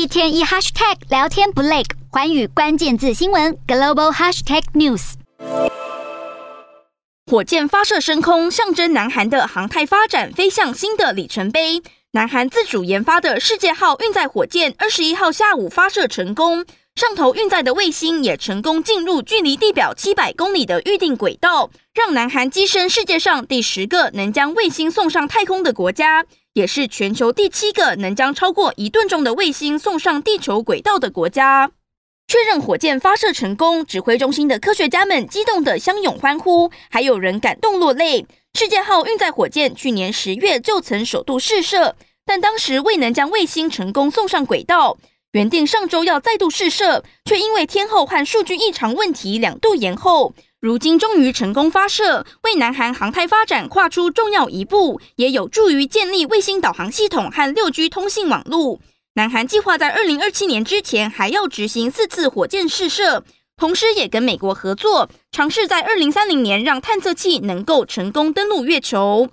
一天一 hashtag 聊天不累，环宇关键字新闻 global hashtag news。火箭发射升空，象征南韩的航太发展飞向新的里程碑。南韩自主研发的世界号运载火箭二十一号下午发射成功，上头运载的卫星也成功进入距离地表七百公里的预定轨道，让南韩跻身世界上第十个能将卫星送上太空的国家，也是全球第七个能将超过一吨重的卫星送上地球轨道的国家。确认火箭发射成功，指挥中心的科学家们激动地相拥欢呼，还有人感动落泪。世界号运载火箭去年十月就曾首度试射，但当时未能将卫星成功送上轨道。原定上周要再度试射，却因为天候和数据异常问题两度延后。如今终于成功发射，为南韩航太发展跨出重要一步，也有助于建立卫星导航系统和六 G 通信网络。南韩计划在二零二七年之前还要执行四次火箭试射，同时也跟美国合作，尝试在二零三零年让探测器能够成功登陆月球。